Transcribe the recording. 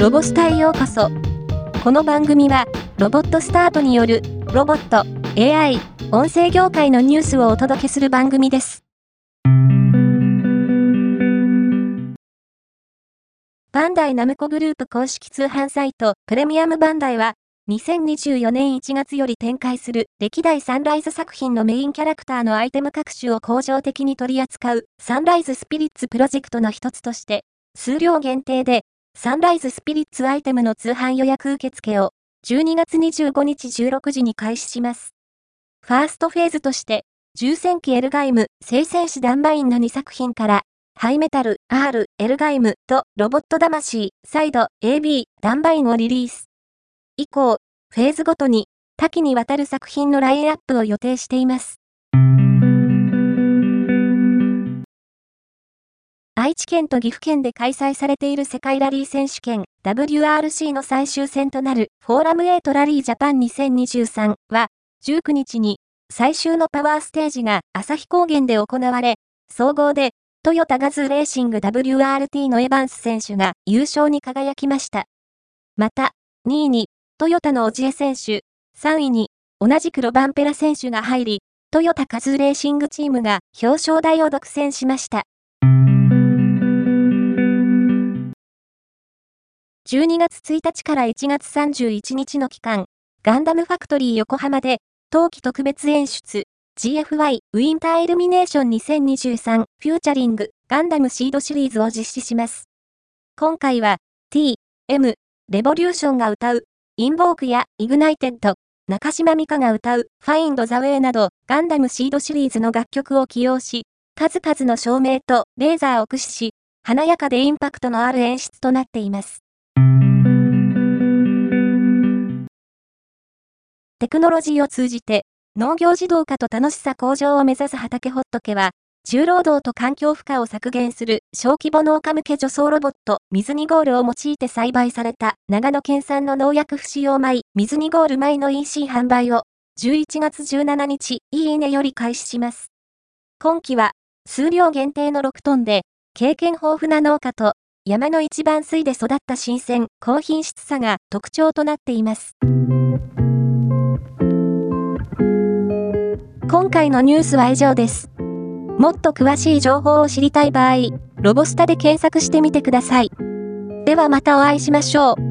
ロボスタへようこそ。この番組は、ロボットスタートによる、ロボット、AI、音声業界のニュースをお届けする番組です。バンダイナムコグループ公式通販サイト、プレミアムバンダイは、2024年1月より展開する歴代サンライズ作品のメインキャラクターのアイテム各種を恒常的に取り扱うサンライズスピリッツプロジェクトの一つとして、数量限定でサンライズスピリッツアイテムの通販予約受付を12月25日16時に開始します。ファーストフェーズとして、重戦機エルガイム、聖戦士ダンバインの2作品から、ハイメタル、R、エルガイムとロボット魂、サイド、AB、ダンバインをリリース。以降、フェーズごとに多岐にわたる作品のラインアップを予定しています。愛知県と岐阜県で開催されている世界ラリー選手権 WRC の最終戦となるフォーラム8ラリージャパン2023は19日に最終のパワーステージが旭高原で行われ、総合でトヨタガズレーシング WRT のエヴァンス選手が優勝に輝きました。また、2位にトヨタのオジエ選手、3位に同じくロバンペラ選手が入り、トヨタカズレーシングチームが表彰台を独占しました。12月1日から1月31日の期間、ガンダムファクトリー横浜で、冬季特別演出、GFY ウィンターイルミネーション2023フューチャリングガンダムシードシリーズを実施します。今回は T、M、レボリューションが歌うINVOKE や Ignited、中島美嘉が歌うファインドザウェイなどガンダムシードシリーズの楽曲を起用し、数々の照明とレーザーを駆使し、華やかでインパクトのある演出となっています。テクノロジーを通じて農業自動化と楽しさ向上を目指すハタケホットケは、重労働と環境負荷を削減する小規模農家向け除草ロボットミズニゴールを用いて栽培された長野県産の農薬不使用米ミズニゴール米の EC 販売を11月17日いいねより開始します。今季は数量限定の6トンで経験豊富な農家と山の一番水で育った新鮮高品質さが特徴となっています。今回のニュースは以上です。もっと詳しい情報を知りたい場合、ロボスタで検索してみてください。ではまたお会いしましょう。